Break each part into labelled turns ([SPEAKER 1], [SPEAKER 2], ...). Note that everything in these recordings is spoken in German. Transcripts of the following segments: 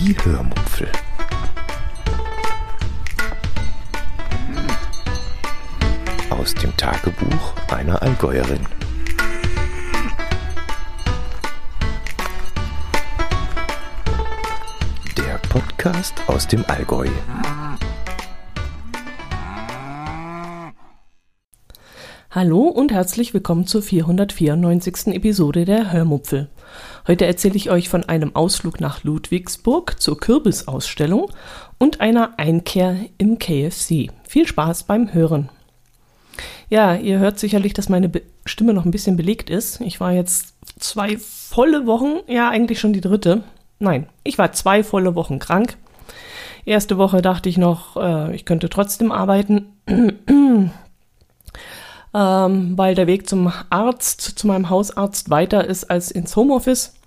[SPEAKER 1] Die Hörmupfel. Aus dem Tagebuch einer Allgäuerin. Der Podcast aus dem Allgäu.
[SPEAKER 2] Hallo und herzlich willkommen zur 494. Episode der Hörmupfel. Heute erzähle ich euch von einem Ausflug nach Ludwigsburg zur Kürbisausstellung und einer Einkehr im KFC. Viel Spaß beim Hören. Ja, ihr hört sicherlich, dass meine Be Stimme noch ein bisschen belegt ist. Ich war jetzt zwei volle Wochen, ja eigentlich schon die dritte. Nein, ich war zwei volle Wochen krank. Erste Woche dachte ich noch, äh, ich könnte trotzdem arbeiten. ähm, weil der Weg zum Arzt, zu meinem Hausarzt weiter ist als ins Homeoffice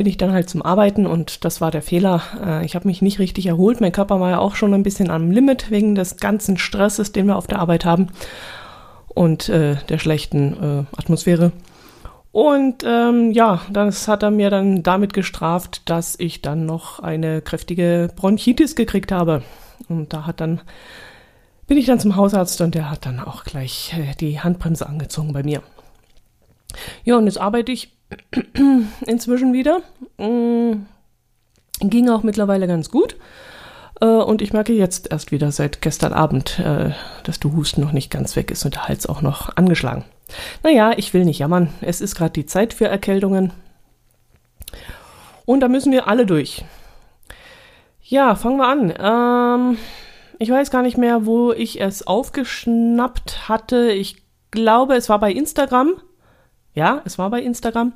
[SPEAKER 2] bin ich dann halt zum Arbeiten und das war der Fehler. Äh, ich habe mich nicht richtig erholt. Mein Körper war ja auch schon ein bisschen am Limit wegen des ganzen Stresses, den wir auf der Arbeit haben und äh, der schlechten äh, Atmosphäre. Und ähm, ja, das hat er mir dann damit gestraft, dass ich dann noch eine kräftige Bronchitis gekriegt habe. Und da hat dann bin ich dann zum Hausarzt und der hat dann auch gleich die Handbremse angezogen bei mir. Ja, und jetzt arbeite ich inzwischen wieder. Mm, ging auch mittlerweile ganz gut. Äh, und ich merke jetzt erst wieder seit gestern Abend, äh, dass der Husten noch nicht ganz weg ist und der Hals auch noch angeschlagen. Naja, ich will nicht jammern. Es ist gerade die Zeit für Erkältungen. Und da müssen wir alle durch. Ja, fangen wir an. Ähm, ich weiß gar nicht mehr, wo ich es aufgeschnappt hatte. Ich glaube, es war bei Instagram. Ja, es war bei Instagram.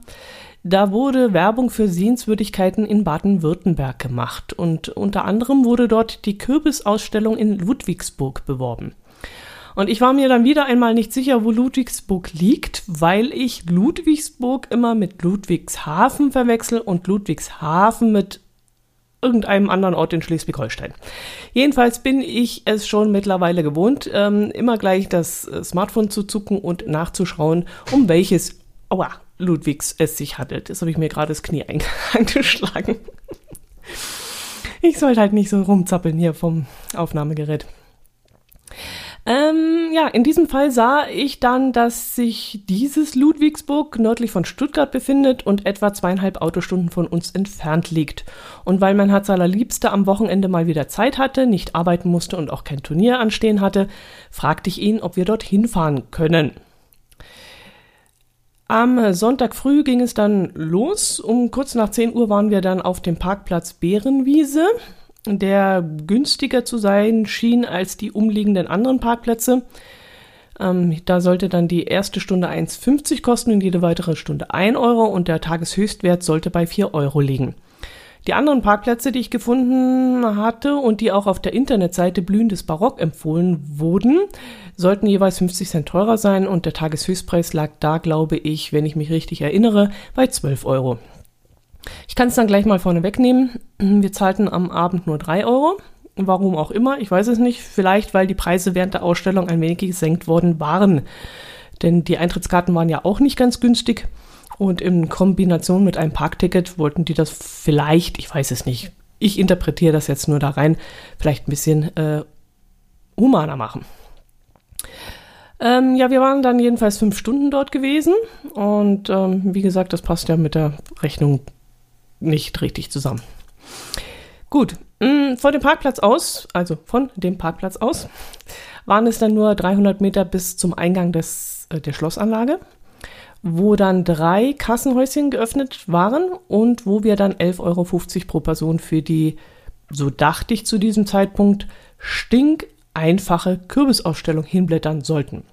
[SPEAKER 2] Da wurde Werbung für Sehenswürdigkeiten in Baden-Württemberg gemacht und unter anderem wurde dort die Kürbisausstellung in Ludwigsburg beworben. Und ich war mir dann wieder einmal nicht sicher, wo Ludwigsburg liegt, weil ich Ludwigsburg immer mit Ludwigshafen verwechsel und Ludwigshafen mit irgendeinem anderen Ort in Schleswig-Holstein. Jedenfalls bin ich es schon mittlerweile gewohnt, ähm, immer gleich das äh, Smartphone zu zucken und nachzuschauen, um welches aua, Ludwigs es sich handelt. Das habe ich mir gerade das Knie eingeschlagen. Ich sollte halt nicht so rumzappeln hier vom Aufnahmegerät. Ähm, ja, in diesem Fall sah ich dann, dass sich dieses Ludwigsburg nördlich von Stuttgart befindet und etwa zweieinhalb Autostunden von uns entfernt liegt. Und weil mein Herz allerliebste am Wochenende mal wieder Zeit hatte, nicht arbeiten musste und auch kein Turnier anstehen hatte, fragte ich ihn, ob wir dorthin fahren können. Am Sonntag früh ging es dann los. Um kurz nach 10 Uhr waren wir dann auf dem Parkplatz Bärenwiese, der günstiger zu sein schien als die umliegenden anderen Parkplätze. Ähm, da sollte dann die erste Stunde 1,50 kosten und jede weitere Stunde 1 Euro und der Tageshöchstwert sollte bei 4 Euro liegen. Die anderen Parkplätze, die ich gefunden hatte und die auch auf der Internetseite Blühendes Barock empfohlen wurden, sollten jeweils 50 Cent teurer sein und der Tageshöchstpreis lag da, glaube ich, wenn ich mich richtig erinnere, bei 12 Euro. Ich kann es dann gleich mal vorne wegnehmen. Wir zahlten am Abend nur 3 Euro. Warum auch immer, ich weiß es nicht. Vielleicht, weil die Preise während der Ausstellung ein wenig gesenkt worden waren. Denn die Eintrittskarten waren ja auch nicht ganz günstig. Und in Kombination mit einem Parkticket wollten die das vielleicht, ich weiß es nicht, ich interpretiere das jetzt nur da rein, vielleicht ein bisschen äh, humaner machen. Ähm, ja, wir waren dann jedenfalls fünf Stunden dort gewesen und ähm, wie gesagt, das passt ja mit der Rechnung nicht richtig zusammen. Gut, mh, mm, von dem Parkplatz aus, also von dem Parkplatz aus, waren es dann nur 300 Meter bis zum Eingang des, äh, der Schlossanlage wo dann drei Kassenhäuschen geöffnet waren und wo wir dann 11,50 Euro pro Person für die, so dachte ich zu diesem Zeitpunkt, stinkeinfache Kürbisausstellung hinblättern sollten.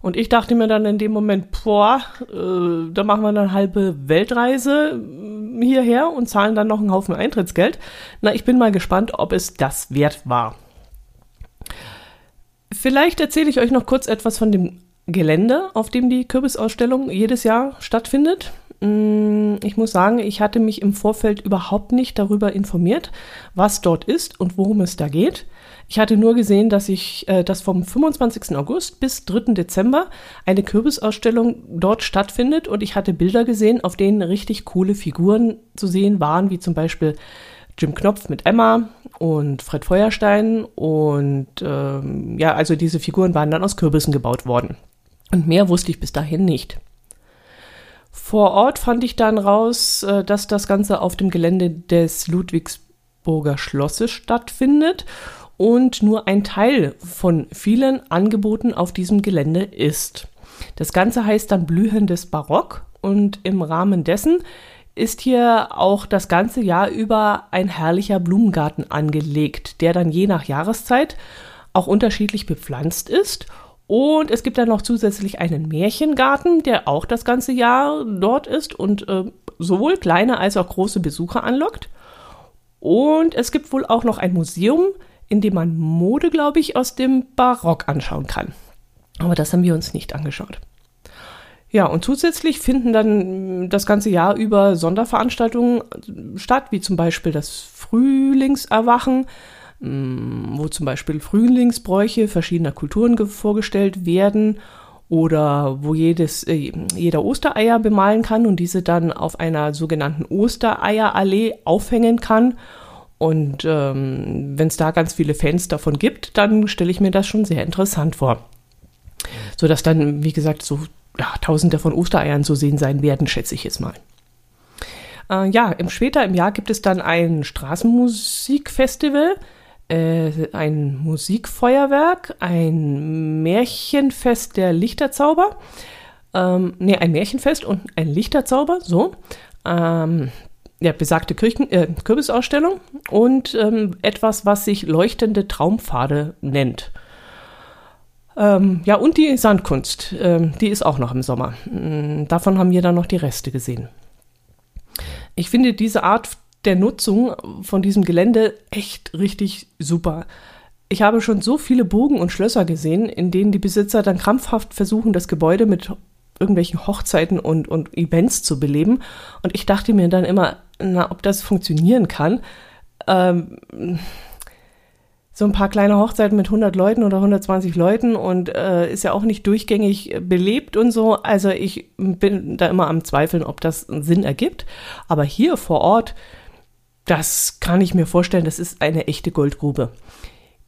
[SPEAKER 2] Und ich dachte mir dann in dem Moment, boah, äh, da machen wir eine halbe Weltreise äh, hierher und zahlen dann noch einen Haufen Eintrittsgeld. Na, ich bin mal gespannt, ob es das wert war. Vielleicht erzähle ich euch noch kurz etwas von dem Gelände, auf dem die Kürbisausstellung jedes Jahr stattfindet. Mm, ich muss sagen, ich hatte mich im Vorfeld überhaupt nicht darüber informiert, was dort ist und worum es da geht. Ich hatte nur gesehen, dass ich, äh, dass vom 25. August bis 3. Dezember eine Kürbisausstellung dort stattfindet und ich hatte Bilder gesehen, auf denen richtig coole Figuren zu sehen waren, wie zum Beispiel Jim Knopf mit Emma und Fred Feuerstein. Und ähm, ja, also diese Figuren waren dann aus Kürbissen gebaut worden. Und mehr wusste ich bis dahin nicht. Vor Ort fand ich dann raus, äh, dass das Ganze auf dem Gelände des Ludwigsburger Schlosses stattfindet und nur ein Teil von vielen Angeboten auf diesem Gelände ist. Das Ganze heißt dann Blühendes Barock und im Rahmen dessen ist hier auch das ganze Jahr über ein herrlicher Blumengarten angelegt, der dann je nach Jahreszeit auch unterschiedlich bepflanzt ist. Und es gibt dann noch zusätzlich einen Märchengarten, der auch das ganze Jahr dort ist und äh, sowohl kleine als auch große Besucher anlockt. Und es gibt wohl auch noch ein Museum, in dem man Mode, glaube ich, aus dem Barock anschauen kann. Aber das haben wir uns nicht angeschaut. Ja, und zusätzlich finden dann das ganze Jahr über Sonderveranstaltungen statt, wie zum Beispiel das Frühlingserwachen, wo zum Beispiel Frühlingsbräuche verschiedener Kulturen vorgestellt werden oder wo jedes, äh, jeder Ostereier bemalen kann und diese dann auf einer sogenannten Ostereierallee aufhängen kann. Und ähm, wenn es da ganz viele Fans davon gibt, dann stelle ich mir das schon sehr interessant vor. So dass dann, wie gesagt, so ja, Tausende von Ostereiern zu sehen sein werden, schätze ich jetzt mal. Äh, ja, im, später im Jahr gibt es dann ein Straßenmusikfestival, ein Musikfeuerwerk, ein Märchenfest der Lichterzauber. Ähm, nee, ein Märchenfest und ein Lichterzauber, so. Ähm, ja, besagte Kirchen, äh, Kürbisausstellung und ähm, etwas, was sich leuchtende Traumpfade nennt. Ähm, ja, und die Sandkunst, ähm, die ist auch noch im Sommer. Mm, davon haben wir dann noch die Reste gesehen. Ich finde diese Art der Nutzung von diesem Gelände echt richtig super. Ich habe schon so viele Burgen und Schlösser gesehen, in denen die Besitzer dann krampfhaft versuchen, das Gebäude mit irgendwelchen Hochzeiten und, und Events zu beleben. Und ich dachte mir dann immer, na, ob das funktionieren kann. Ähm, so ein paar kleine Hochzeiten mit 100 Leuten oder 120 Leuten und äh, ist ja auch nicht durchgängig belebt und so. Also ich bin da immer am Zweifeln, ob das einen Sinn ergibt. Aber hier vor Ort, das kann ich mir vorstellen, das ist eine echte Goldgrube.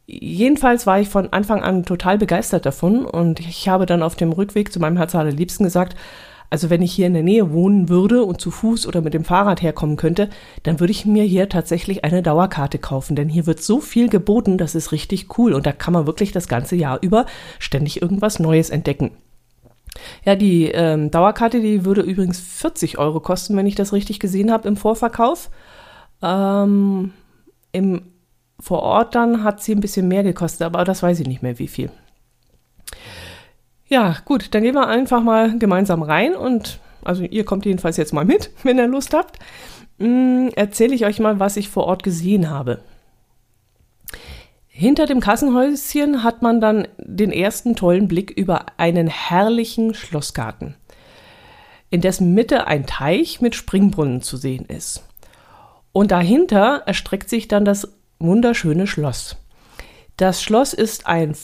[SPEAKER 2] Jedenfalls war ich von Anfang an total begeistert davon und ich habe dann auf dem Rückweg zu meinem Herz Liebsten gesagt, also wenn ich hier in der Nähe wohnen würde und zu Fuß oder mit dem Fahrrad herkommen könnte, dann würde ich mir hier tatsächlich eine Dauerkarte kaufen, denn hier wird so viel geboten, das ist richtig cool und da kann man wirklich das ganze Jahr über ständig irgendwas Neues entdecken. Ja, die ähm, Dauerkarte, die würde übrigens 40 Euro kosten, wenn ich das richtig gesehen habe im Vorverkauf. Ähm, Im vor Ort dann hat sie ein bisschen mehr gekostet, aber das weiß ich nicht mehr wie viel. Ja, gut, dann gehen wir einfach mal gemeinsam rein und also ihr kommt jedenfalls jetzt mal mit, wenn ihr Lust habt. Hm, Erzähle ich euch mal, was ich vor Ort gesehen habe. Hinter dem Kassenhäuschen hat man dann den ersten tollen Blick über einen herrlichen Schlossgarten, in dessen Mitte ein Teich mit Springbrunnen zu sehen ist. Und dahinter erstreckt sich dann das wunderschöne Schloss. Das Schloss ist ein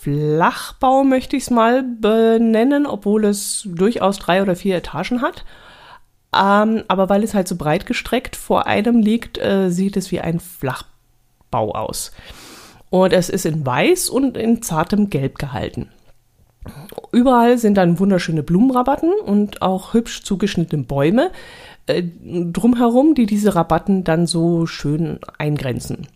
[SPEAKER 2] Flachbau, möchte ich es mal benennen, obwohl es durchaus drei oder vier Etagen hat. Ähm, aber weil es halt so breit gestreckt vor einem liegt, äh, sieht es wie ein Flachbau aus. Und es ist in weiß und in zartem Gelb gehalten. Überall sind dann wunderschöne Blumenrabatten und auch hübsch zugeschnittene Bäume äh, drumherum, die diese Rabatten dann so schön eingrenzen.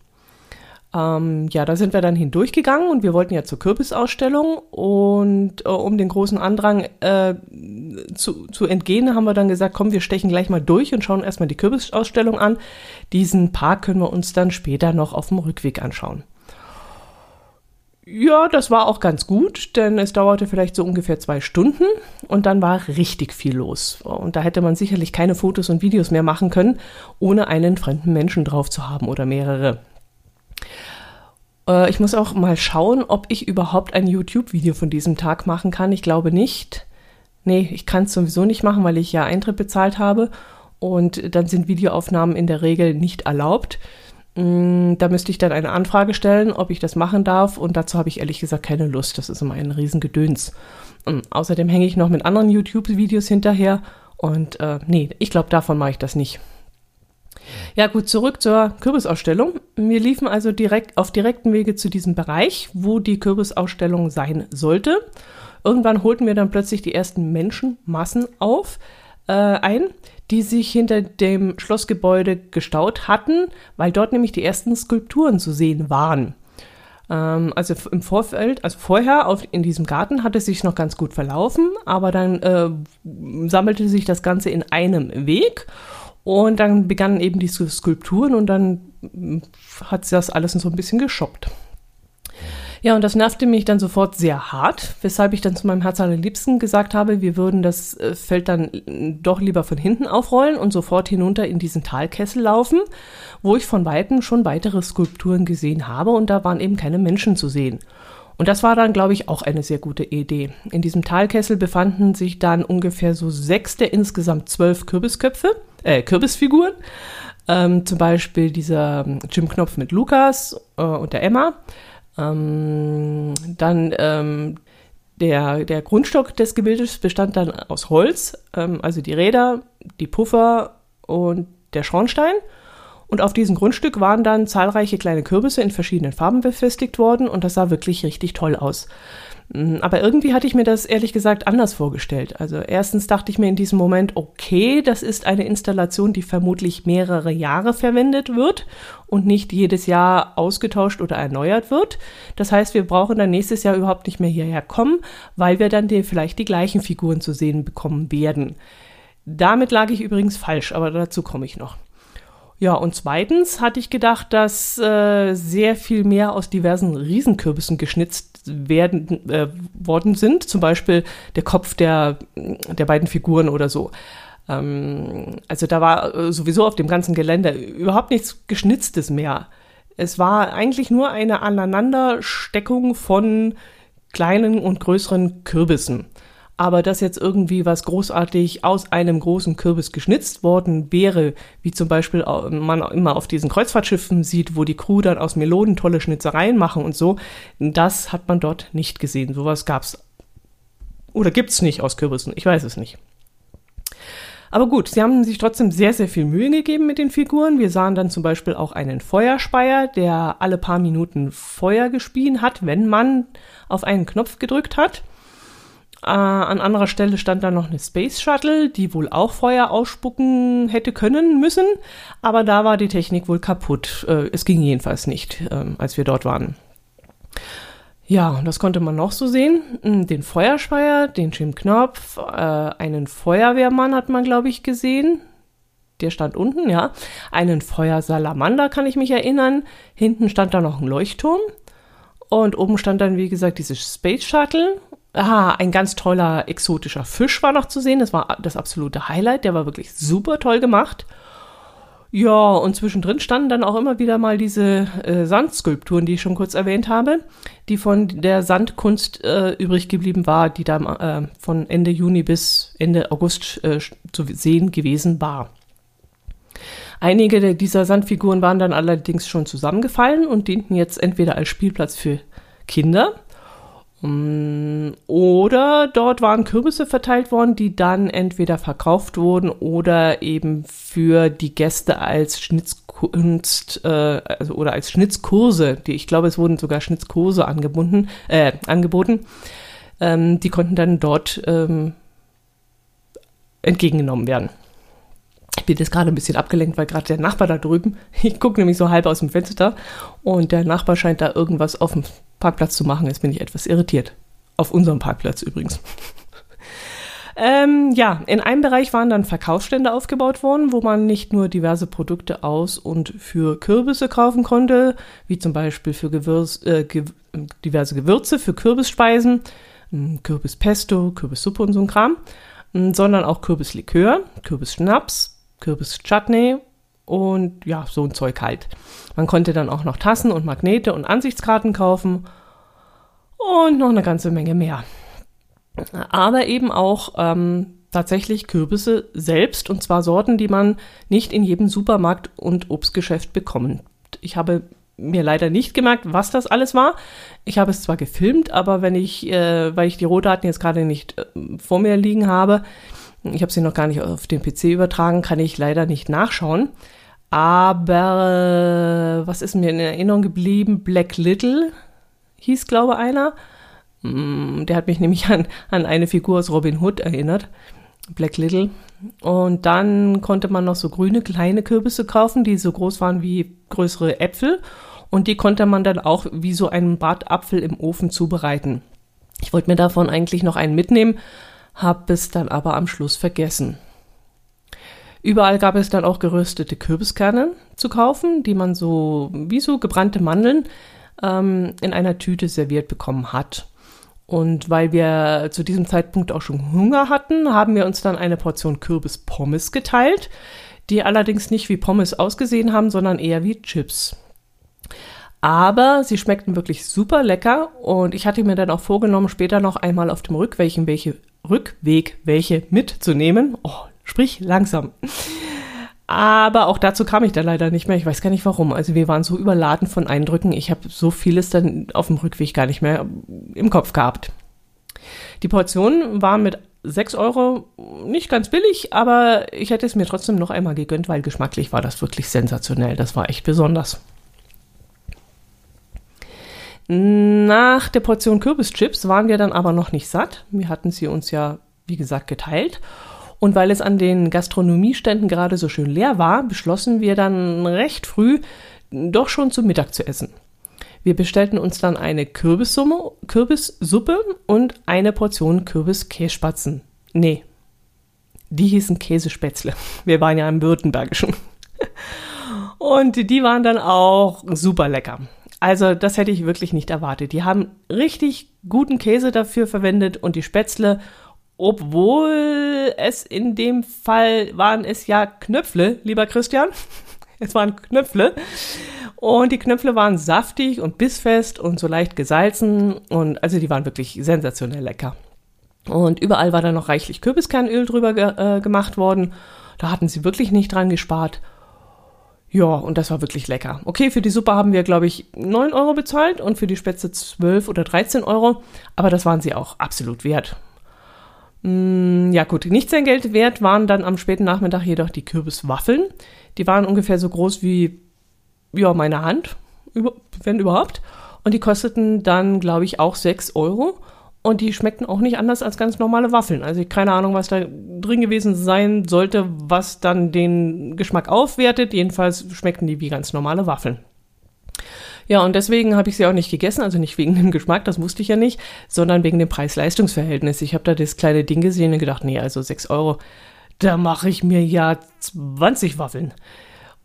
[SPEAKER 2] Ähm, ja, da sind wir dann hindurchgegangen und wir wollten ja zur Kürbisausstellung und äh, um den großen Andrang äh, zu, zu entgehen, haben wir dann gesagt, komm, wir stechen gleich mal durch und schauen erstmal die Kürbisausstellung an. Diesen Park können wir uns dann später noch auf dem Rückweg anschauen. Ja, das war auch ganz gut, denn es dauerte vielleicht so ungefähr zwei Stunden und dann war richtig viel los. Und da hätte man sicherlich keine Fotos und Videos mehr machen können, ohne einen fremden Menschen drauf zu haben oder mehrere. Äh, ich muss auch mal schauen, ob ich überhaupt ein YouTube-Video von diesem Tag machen kann. Ich glaube nicht. Nee, ich kann es sowieso nicht machen, weil ich ja Eintritt bezahlt habe. Und dann sind Videoaufnahmen in der Regel nicht erlaubt. Mm, da müsste ich dann eine Anfrage stellen, ob ich das machen darf. Und dazu habe ich ehrlich gesagt keine Lust. Das ist immer ein Riesengedöns. Und außerdem hänge ich noch mit anderen YouTube-Videos hinterher. Und äh, nee, ich glaube, davon mache ich das nicht. Ja, gut, zurück zur Kürbisausstellung. Wir liefen also direkt auf direkten Wege zu diesem Bereich, wo die Kürbisausstellung sein sollte. Irgendwann holten wir dann plötzlich die ersten Menschenmassen auf, äh, ein, die sich hinter dem Schlossgebäude gestaut hatten, weil dort nämlich die ersten Skulpturen zu sehen waren. Ähm, also im Vorfeld, also vorher auf, in diesem Garten hat es sich noch ganz gut verlaufen, aber dann äh, sammelte sich das Ganze in einem Weg und dann begannen eben die Skulpturen und dann hat das alles so ein bisschen geschoppt. Ja, und das nervte mich dann sofort sehr hart, weshalb ich dann zu meinem Herz allerliebsten gesagt habe, wir würden das äh, Feld dann äh, doch lieber von hinten aufrollen und sofort hinunter in diesen Talkessel laufen, wo ich von Weitem schon weitere Skulpturen gesehen habe und da waren eben keine Menschen zu sehen. Und das war dann, glaube ich, auch eine sehr gute Idee. In diesem Talkessel befanden sich dann ungefähr so sechs der insgesamt zwölf Kürbisköpfe, äh, Kürbisfiguren. Ähm, zum Beispiel dieser ähm, Jim Knopf mit Lukas äh, und der Emma. Ähm, dann ähm, der, der Grundstock des Gebildes bestand dann aus Holz, ähm, also die Räder, die Puffer und der Schornstein. Und auf diesem Grundstück waren dann zahlreiche kleine Kürbisse in verschiedenen Farben befestigt worden und das sah wirklich richtig toll aus. Mm, aber irgendwie hatte ich mir das ehrlich gesagt anders vorgestellt. Also erstens dachte ich mir in diesem Moment, okay, das ist eine Installation, die vermutlich mehrere Jahre verwendet wird und nicht jedes Jahr ausgetauscht oder erneuert wird. Das heißt, wir brauchen dann nächstes Jahr überhaupt nicht mehr hierher kommen, weil wir dann die, vielleicht die gleichen Figuren zu sehen bekommen werden. Damit lag ich übrigens falsch, aber dazu komme ich noch. Ja, und zweitens hatte ich gedacht, dass äh, sehr viel mehr aus diversen Riesenkürbissen geschnitzt werden äh, worden sind. Zum Beispiel der Kopf der, der beiden Figuren oder so. Ähm, also da war äh, sowieso auf dem ganzen Gelände überhaupt nichts Geschnitztes mehr. Es war eigentlich nur eine Aneinandersteckung von kleinen und größeren Kürbissen aber dass jetzt irgendwie was großartig aus einem großen Kürbis geschnitzt worden wäre, wie zum Beispiel man immer auf diesen Kreuzfahrtschiffen sieht, wo die Crew dann aus Melonen tolle Schnitzereien machen und so, das hat man dort nicht gesehen. Sowas gab's oder gibt's nicht aus Kürbissen, ich weiß es nicht. Aber gut, sie haben sich trotzdem sehr, sehr viel Mühe gegeben mit den Figuren. Wir sahen dann zum Beispiel auch einen Feuerspeier, der alle paar Minuten Feuer gespien hat, wenn man auf einen Knopf gedrückt hat. Äh, an anderer Stelle stand da noch eine Space Shuttle, die wohl auch Feuer ausspucken hätte können müssen, aber da war die Technik wohl kaputt. Äh, es ging jedenfalls nicht, äh, als wir dort waren. Ja, das konnte man noch so sehen. Hm, den Feuerspeier, den Jim Knopf, äh, einen Feuerwehrmann hat man, glaube ich, gesehen. Der stand unten, ja. Einen Feuersalamander kann ich mich erinnern. Hinten stand da noch ein Leuchtturm. Und oben stand dann, wie gesagt, dieses Space Shuttle Ah, ein ganz toller exotischer Fisch war noch zu sehen. Das war das absolute Highlight. Der war wirklich super toll gemacht. Ja, und zwischendrin standen dann auch immer wieder mal diese äh, Sandskulpturen, die ich schon kurz erwähnt habe, die von der Sandkunst äh, übrig geblieben war, die da äh, von Ende Juni bis Ende August äh, zu sehen gewesen war. Einige dieser Sandfiguren waren dann allerdings schon zusammengefallen und dienten jetzt entweder als Spielplatz für Kinder oder dort waren Kürbisse verteilt worden, die dann entweder verkauft wurden oder eben für die Gäste als Schnitzkunst äh, also, oder als Schnitzkurse, die ich glaube, es wurden sogar Schnitzkurse angebunden, äh, angeboten. Ähm, die konnten dann dort ähm, entgegengenommen werden. Ich bin jetzt gerade ein bisschen abgelenkt, weil gerade der Nachbar da drüben, ich gucke nämlich so halb aus dem Fenster und der Nachbar scheint da irgendwas auf dem Parkplatz zu machen. Jetzt bin ich etwas irritiert. Auf unserem Parkplatz übrigens. ähm, ja, in einem Bereich waren dann Verkaufsstände aufgebaut worden, wo man nicht nur diverse Produkte aus und für Kürbisse kaufen konnte, wie zum Beispiel für Gewürz, äh, ge diverse Gewürze für Kürbisspeisen, hm, Kürbispesto, Kürbissuppe und so ein Kram, hm, sondern auch Kürbislikör, Kürbisschnaps, Kürbischutney und ja, so ein Zeug halt. Man konnte dann auch noch Tassen und Magnete und Ansichtskarten kaufen und noch eine ganze Menge mehr. Aber eben auch ähm, tatsächlich Kürbisse selbst und zwar Sorten, die man nicht in jedem Supermarkt und Obstgeschäft bekommt. Ich habe mir leider nicht gemerkt, was das alles war. Ich habe es zwar gefilmt, aber wenn ich, äh, weil ich die Rohdaten jetzt gerade nicht äh, vor mir liegen habe, ich habe sie noch gar nicht auf den PC übertragen, kann ich leider nicht nachschauen. Aber was ist mir in Erinnerung geblieben? Black Little hieß, glaube einer. Mm, der hat mich nämlich an, an eine Figur aus Robin Hood erinnert. Black Little. Und dann konnte man noch so grüne kleine Kürbisse kaufen, die so groß waren wie größere Äpfel. Und die konnte man dann auch wie so einen Bratapfel im Ofen zubereiten. Ich wollte mir davon eigentlich noch einen mitnehmen, habe es dann aber am Schluss vergessen. Überall gab es dann auch geröstete Kürbiskerne zu kaufen, die man so wie so gebrannte Mandeln ähm, in einer Tüte serviert bekommen hat. Und weil wir zu diesem Zeitpunkt auch schon Hunger hatten, haben wir uns dann eine Portion Kürbispommes geteilt, die allerdings nicht wie Pommes ausgesehen haben, sondern eher wie Chips. Aber sie schmeckten wirklich super lecker und ich hatte mir dann auch vorgenommen, später noch einmal auf dem Rückweg welche, Rückweg welche mitzunehmen. Oh, sprich langsam. Aber auch dazu kam ich dann leider nicht mehr. Ich weiß gar nicht warum. Also wir waren so überladen von Eindrücken. Ich habe so vieles dann auf dem Rückweg gar nicht mehr im Kopf gehabt. Die Portion war mit 6 Euro nicht ganz billig, aber ich hätte es mir trotzdem noch einmal gegönnt, weil geschmacklich war das wirklich sensationell. Das war echt besonders. Nach der Portion Kürbischips waren wir dann aber noch nicht satt. Wir hatten sie uns ja, wie gesagt, geteilt. Und weil es an den Gastronomieständen gerade so schön leer war, beschlossen wir dann recht früh doch schon zu Mittag zu essen. Wir bestellten uns dann eine Kürbissuppe und eine Portion Kürbiskässpatzen. Nee, die hießen Käsespätzle. Wir waren ja im Württembergischen. Und die waren dann auch super lecker. Also das hätte ich wirklich nicht erwartet. Die haben richtig guten Käse dafür verwendet und die Spätzle obwohl es in dem Fall waren es ja Knöpfle, lieber Christian. Es waren Knöpfle. Und die Knöpfle waren saftig und bissfest und so leicht gesalzen. Und also die waren wirklich sensationell lecker. Und überall war da noch reichlich Kürbiskernöl drüber ge äh, gemacht worden. Da hatten sie wirklich nicht dran gespart. Ja, und das war wirklich lecker. Okay, für die Suppe haben wir, glaube ich, 9 Euro bezahlt und für die Spätzle 12 oder 13 Euro. Aber das waren sie auch absolut wert. Mm, ja gut, nicht sein Geld wert waren dann am späten Nachmittag jedoch die Kürbiswaffeln. Die waren ungefähr so groß wie ja, meine Hand, wenn überhaupt. Und die kosteten dann, glaube ich, auch 6 Euro. Und die schmeckten auch nicht anders als ganz normale Waffeln. Also keine Ahnung, was da drin gewesen sein sollte, was dann den Geschmack aufwertet. Jedenfalls schmeckten die wie ganz normale Waffeln. Ja, und deswegen habe ich sie auch nicht gegessen, also nicht wegen dem Geschmack, das wusste ich ja nicht, sondern wegen dem Preis-Leistungs-Verhältnis. Ich habe da das kleine Ding gesehen und gedacht, nee, also 6 Euro, da mache ich mir ja 20 Waffeln.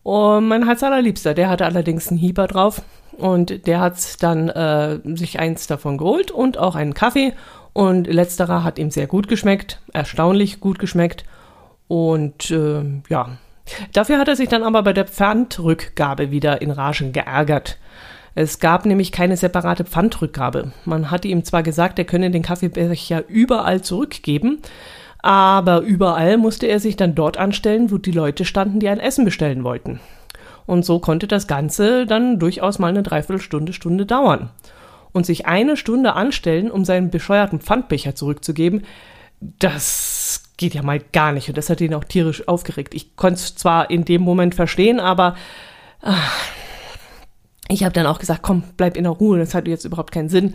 [SPEAKER 2] Und mein Hals allerliebster, der hatte allerdings einen Hieber drauf und der hat dann äh, sich eins davon geholt und auch einen Kaffee und letzterer hat ihm sehr gut geschmeckt, erstaunlich gut geschmeckt und äh, ja, Dafür hat er sich dann aber bei der Pfandrückgabe wieder in Ragen geärgert. Es gab nämlich keine separate Pfandrückgabe. Man hatte ihm zwar gesagt, er könne den Kaffeebecher überall zurückgeben, aber überall musste er sich dann dort anstellen, wo die Leute standen, die ein Essen bestellen wollten. Und so konnte das Ganze dann durchaus mal eine Dreiviertelstunde, Stunde dauern. Und sich eine Stunde anstellen, um seinen bescheuerten Pfandbecher zurückzugeben, das geht ja mal gar nicht. Und das hat ihn auch tierisch aufgeregt. Ich konnte es zwar in dem Moment verstehen, aber ach, ich habe dann auch gesagt, komm, bleib in der Ruhe, das hat jetzt überhaupt keinen Sinn.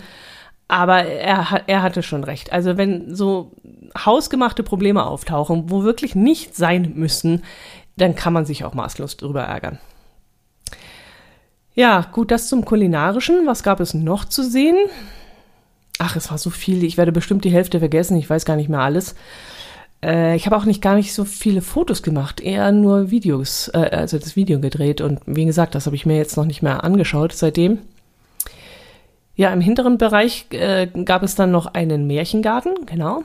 [SPEAKER 2] Aber er, er hatte schon recht. Also wenn so hausgemachte Probleme auftauchen, wo wirklich nicht sein müssen, dann kann man sich auch maßlos drüber ärgern. Ja, gut, das zum kulinarischen. Was gab es noch zu sehen? Ach, es war so viel. Ich werde bestimmt die Hälfte vergessen. Ich weiß gar nicht mehr alles. Äh, ich habe auch nicht gar nicht so viele Fotos gemacht, eher nur Videos, äh, also das Video gedreht. Und wie gesagt, das habe ich mir jetzt noch nicht mehr angeschaut seitdem. Ja, im hinteren Bereich äh, gab es dann noch einen Märchengarten, genau,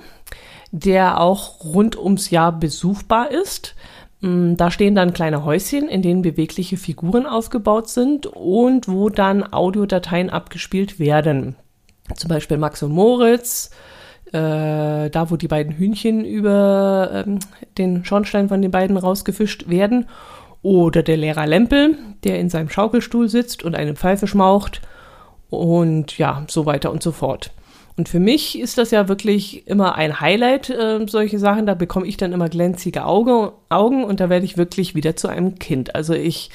[SPEAKER 2] der auch rund ums Jahr besuchbar ist. Mm, da stehen dann kleine Häuschen, in denen bewegliche Figuren aufgebaut sind und wo dann Audiodateien abgespielt werden. Zum Beispiel Max und Moritz, äh, da wo die beiden Hühnchen über ähm, den Schornstein von den beiden rausgefischt werden. Oder der Lehrer Lempel, der in seinem Schaukelstuhl sitzt und eine Pfeife schmaucht. Und ja, so weiter und so fort. Und für mich ist das ja wirklich immer ein Highlight, äh, solche Sachen. Da bekomme ich dann immer glänzige Auge, Augen und da werde ich wirklich wieder zu einem Kind. Also ich,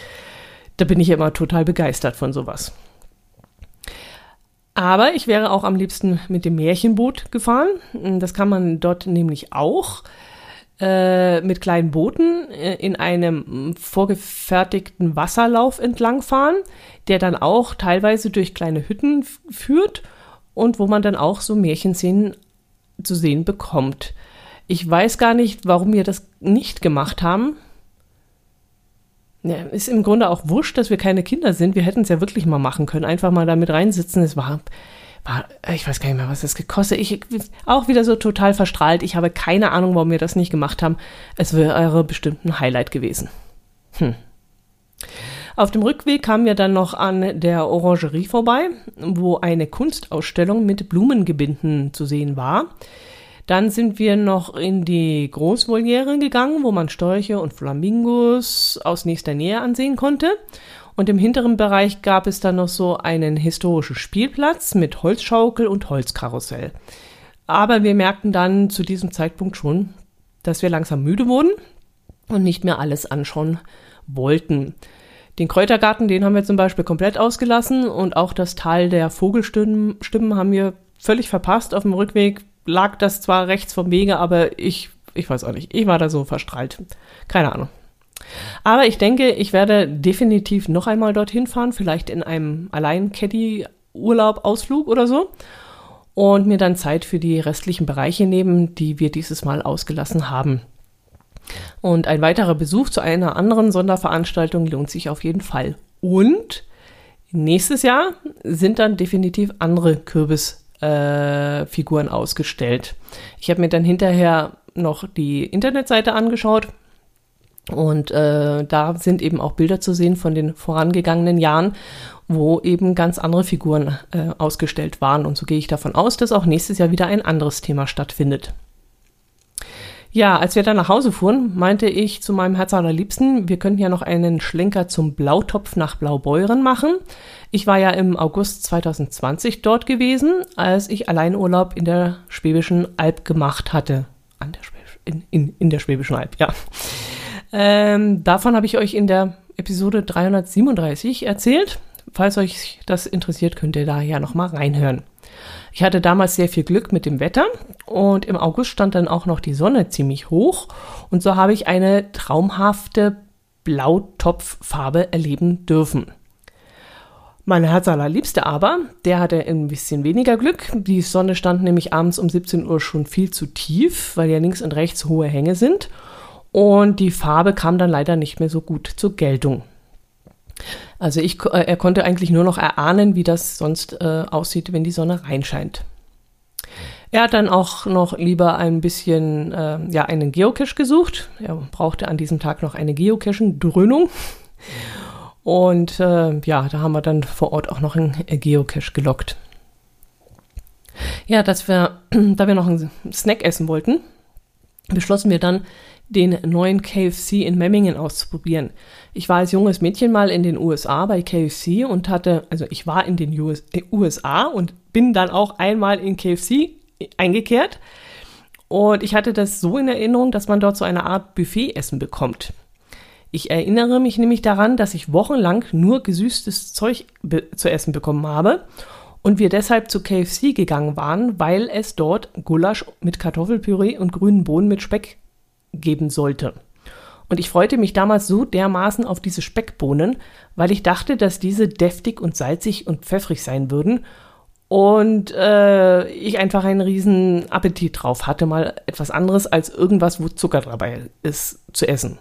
[SPEAKER 2] da bin ich immer total begeistert von sowas. Aber ich wäre auch am liebsten mit dem Märchenboot gefahren. Das kann man dort nämlich auch äh, mit kleinen Booten äh, in einem vorgefertigten Wasserlauf entlangfahren, der dann auch teilweise durch kleine Hütten führt und wo man dann auch so Märchenszenen zu sehen bekommt. Ich weiß gar nicht, warum wir das nicht gemacht haben. Ja, ist im Grunde auch wurscht, dass wir keine Kinder sind. Wir hätten es ja wirklich mal machen können. Einfach mal damit reinsitzen. Es war, war, ich weiß gar nicht mehr, was das gekostet. Ich auch wieder so total verstrahlt. Ich habe keine Ahnung, warum wir das nicht gemacht haben. Es wäre bestimmt ein Highlight gewesen. Hm. Auf dem Rückweg kamen wir dann noch an der Orangerie vorbei, wo eine Kunstausstellung mit Blumengebinden zu sehen war. Dann sind wir noch in die Großvoliere gegangen, wo man Störche und Flamingos aus nächster Nähe ansehen konnte. Und im hinteren Bereich gab es dann noch so einen historischen Spielplatz mit Holzschaukel und Holzkarussell. Aber wir merkten dann zu diesem Zeitpunkt schon, dass wir langsam müde wurden und nicht mehr alles anschauen wollten. Den Kräutergarten, den haben wir zum Beispiel komplett ausgelassen und auch das Tal der Vogelstimmen haben wir völlig verpasst. Auf dem Rückweg lag das zwar rechts vom Wege, aber ich, ich weiß auch nicht, ich war da so verstrahlt. Keine Ahnung. Aber ich denke, ich werde definitiv noch einmal dorthin fahren, vielleicht in einem Allein-Caddy-Urlaub, Ausflug oder so. Und mir dann Zeit für die restlichen Bereiche nehmen, die wir dieses Mal ausgelassen haben. Und ein weiterer Besuch zu einer anderen Sonderveranstaltung lohnt sich auf jeden Fall. Und nächstes Jahr sind dann definitiv andere Kürbisfiguren äh, ausgestellt. Ich habe mir dann hinterher noch die Internetseite angeschaut und äh, da sind eben auch Bilder zu sehen von den vorangegangenen Jahren, wo eben ganz andere Figuren äh, ausgestellt waren. Und so gehe ich davon aus, dass auch nächstes Jahr wieder ein anderes Thema stattfindet. Ja, als wir dann nach Hause fuhren, meinte ich zu meinem Herz allerliebsten, wir könnten ja noch einen Schlenker zum Blautopf nach Blaubeuren machen. Ich war ja im August 2020 dort gewesen, als ich Alleinurlaub in der Schwäbischen Alb gemacht hatte. An der Schwäbisch, in, in, in der Schwäbischen Alb, ja. Ähm, davon habe ich euch in der Episode 337 erzählt. Falls euch das interessiert, könnt ihr da ja nochmal reinhören. Ich hatte damals sehr viel Glück mit dem Wetter und im August stand dann auch noch die Sonne ziemlich hoch und so habe ich eine traumhafte Blautopffarbe erleben dürfen. Mein Herz allerliebste aber, der hatte ein bisschen weniger Glück. Die Sonne stand nämlich abends um 17 Uhr schon viel zu tief, weil ja links und rechts hohe Hänge sind. Und die Farbe kam dann leider nicht mehr so gut zur Geltung. Also ich, äh, er konnte eigentlich nur noch erahnen, wie das sonst äh, aussieht, wenn die Sonne reinscheint. Er hat dann auch noch lieber ein bisschen, äh, ja, einen Geocache gesucht. Er brauchte an diesem Tag noch eine Geocaching-Dröhnung. Und äh, ja, da haben wir dann vor Ort auch noch einen Geocache gelockt. Ja, dass wir, da wir noch einen Snack essen wollten, beschlossen wir dann, den neuen KFC in Memmingen auszuprobieren. Ich war als junges Mädchen mal in den USA bei KFC und hatte, also ich war in den US, USA und bin dann auch einmal in KFC eingekehrt. Und ich hatte das so in Erinnerung, dass man dort so eine Art Buffet-Essen bekommt. Ich erinnere mich nämlich daran, dass ich wochenlang nur gesüßtes Zeug zu essen bekommen habe und wir deshalb zu KFC gegangen waren, weil es dort Gulasch mit Kartoffelpüree und grünen Bohnen mit Speck geben sollte. Und ich freute mich damals so dermaßen auf diese Speckbohnen, weil ich dachte, dass diese deftig und salzig und pfeffrig sein würden und äh, ich einfach einen riesen Appetit drauf hatte, mal etwas anderes als irgendwas, wo Zucker dabei ist, zu essen.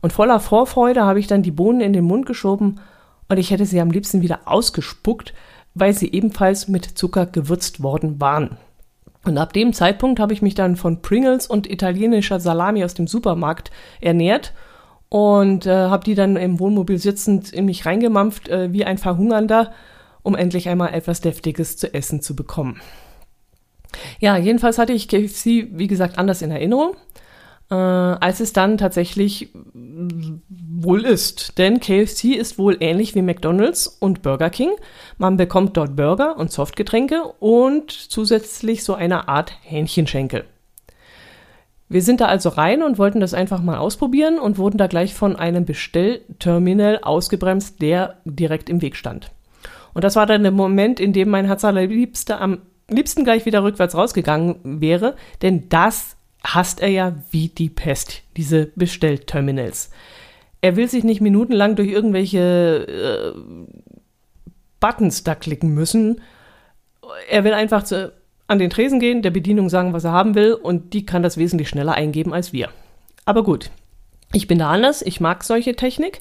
[SPEAKER 2] Und voller Vorfreude habe ich dann die Bohnen in den Mund geschoben und ich hätte sie am liebsten wieder ausgespuckt, weil sie ebenfalls mit Zucker gewürzt worden waren. Und ab dem Zeitpunkt habe ich mich dann von Pringles und italienischer Salami aus dem Supermarkt ernährt und äh, habe die dann im Wohnmobil sitzend in mich reingemampft, äh, wie ein Verhungernder, um endlich einmal etwas Deftiges zu essen zu bekommen. Ja, jedenfalls hatte ich KFC, wie gesagt, anders in Erinnerung. Äh, als es dann tatsächlich wohl ist. Denn KFC ist wohl ähnlich wie McDonald's und Burger King. Man bekommt dort Burger und Softgetränke und zusätzlich so eine Art Hähnchenschenkel. Wir sind da also rein und wollten das einfach mal ausprobieren und wurden da gleich von einem Bestellterminal ausgebremst, der direkt im Weg stand. Und das war dann der Moment, in dem mein Herz allerliebster am liebsten gleich wieder rückwärts rausgegangen wäre, denn das hasst er ja wie die Pest, diese Bestellterminals. Er will sich nicht minutenlang durch irgendwelche äh, Buttons da klicken müssen. Er will einfach zu, an den Tresen gehen, der Bedienung sagen, was er haben will, und die kann das wesentlich schneller eingeben als wir. Aber gut, ich bin da anders, ich mag solche Technik,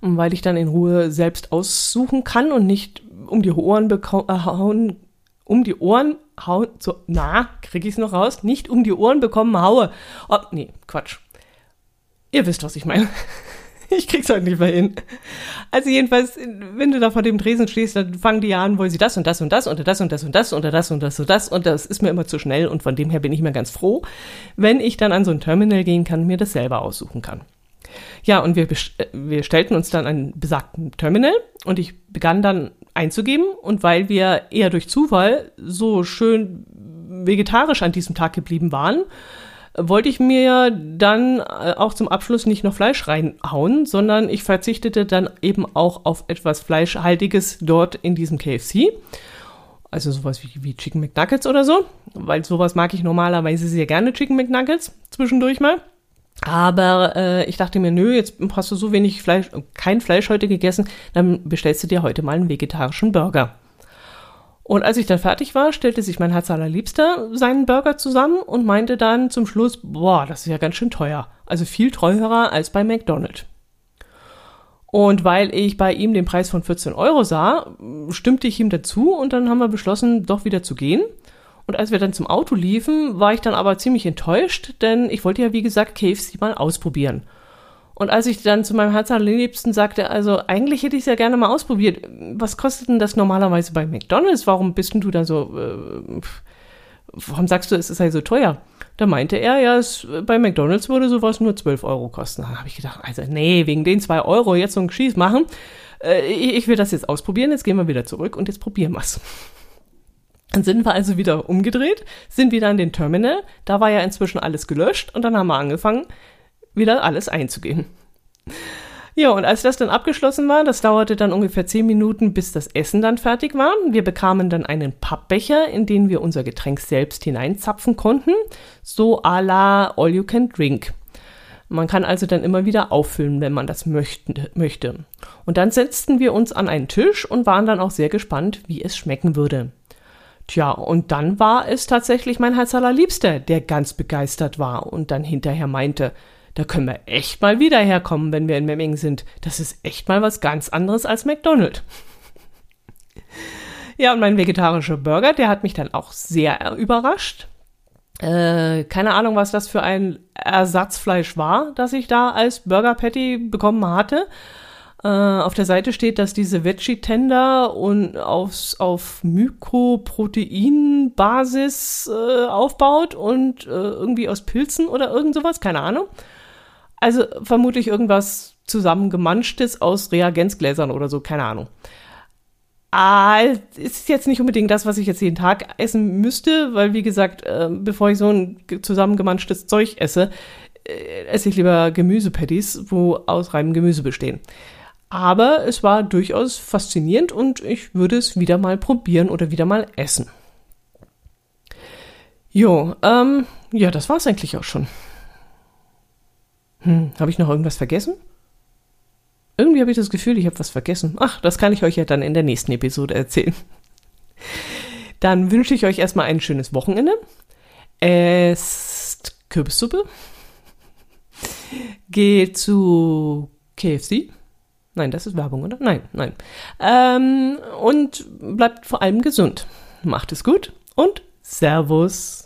[SPEAKER 2] weil ich dann in Ruhe selbst aussuchen kann und nicht um die Ohren äh, hauen, um die Ohren hauen, so, na, krieg ich's noch raus? Nicht um die Ohren bekommen haue. Oh, nee, Quatsch. Ihr wisst, was ich meine. Ich krieg's heute nicht mehr hin. Also jedenfalls, wenn du da vor dem Dresen stehst, dann fangen die ja an, wollen sie das und das und das und das und das und das und das und das und das und das ist mir immer zu schnell und von dem her bin ich mir ganz froh, wenn ich dann an so ein Terminal gehen kann und mir das selber aussuchen kann. Ja, und wir, wir stellten uns dann einen besagten Terminal und ich begann dann einzugeben und weil wir eher durch Zufall so schön vegetarisch an diesem Tag geblieben waren, wollte ich mir dann äh, auch zum Abschluss nicht noch Fleisch reinhauen, sondern ich verzichtete dann eben auch auf etwas Fleischhaltiges dort in diesem KFC. Also sowas wie, wie Chicken McNuggets oder so, weil sowas mag ich normalerweise sehr gerne, Chicken McNuggets, zwischendurch mal. Aber äh, ich dachte mir, nö, jetzt hast du so wenig Fleisch, kein Fleisch heute gegessen, dann bestellst du dir heute mal einen vegetarischen Burger. Und als ich dann fertig war, stellte sich mein Herz allerliebster seinen Burger zusammen und meinte dann zum Schluss, boah, das ist ja ganz schön teuer. Also viel teurer als bei McDonald's. Und weil ich bei ihm den Preis von 14 Euro sah, stimmte ich ihm dazu und dann haben wir beschlossen, doch wieder zu gehen. Und als wir dann zum Auto liefen, war ich dann aber ziemlich enttäuscht, denn ich wollte ja, wie gesagt, KFC mal ausprobieren. Und als ich dann zu meinem Herz allerliebsten sagte, also eigentlich hätte ich es ja gerne mal ausprobiert. Was kostet denn das normalerweise bei McDonalds? Warum bist denn du da so, äh, warum sagst du, es sei so teuer? Da meinte er, ja, es, bei McDonalds würde sowas nur 12 Euro kosten. Dann habe ich gedacht, also nee, wegen den 2 Euro jetzt so ein Geschieß machen. Äh, ich will das jetzt ausprobieren, jetzt gehen wir wieder zurück und jetzt probieren wir's. Dann sind wir also wieder umgedreht, sind wieder an den Terminal. Da war ja inzwischen alles gelöscht und dann haben wir angefangen, wieder alles einzugehen. Ja, und als das dann abgeschlossen war, das dauerte dann ungefähr zehn Minuten, bis das Essen dann fertig war. Wir bekamen dann einen Pappbecher, in den wir unser Getränk selbst hineinzapfen konnten, so à la All You Can Drink. Man kann also dann immer wieder auffüllen, wenn man das möchte. Und dann setzten wir uns an einen Tisch und waren dann auch sehr gespannt, wie es schmecken würde. Tja, und dann war es tatsächlich mein Herz allerliebster, der ganz begeistert war und dann hinterher meinte, da können wir echt mal wieder herkommen, wenn wir in Memmingen sind. Das ist echt mal was ganz anderes als McDonald's. ja, und mein vegetarischer Burger, der hat mich dann auch sehr überrascht. Äh, keine Ahnung, was das für ein Ersatzfleisch war, das ich da als Burger Patty bekommen hatte. Äh, auf der Seite steht, dass diese Veggie Tender und aufs, auf Mykoproteinbasis äh, aufbaut und äh, irgendwie aus Pilzen oder irgend sowas, keine Ahnung. Also vermutlich irgendwas zusammengemanschtes aus Reagenzgläsern oder so, keine Ahnung. Ah, ist jetzt nicht unbedingt das, was ich jetzt jeden Tag essen müsste, weil wie gesagt, äh, bevor ich so ein zusammengemanschtes Zeug esse, äh, esse ich lieber Gemüsepatties, wo aus reinem Gemüse bestehen. Aber es war durchaus faszinierend und ich würde es wieder mal probieren oder wieder mal essen. Jo, ähm, ja, das war's eigentlich auch schon. Hm, habe ich noch irgendwas vergessen? Irgendwie habe ich das Gefühl, ich habe was vergessen. Ach, das kann ich euch ja dann in der nächsten Episode erzählen. Dann wünsche ich euch erstmal ein schönes Wochenende. Esst Kürbissuppe. Geht zu KFC. Nein, das ist Werbung, oder? Nein, nein. Ähm, und bleibt vor allem gesund. Macht es gut und Servus.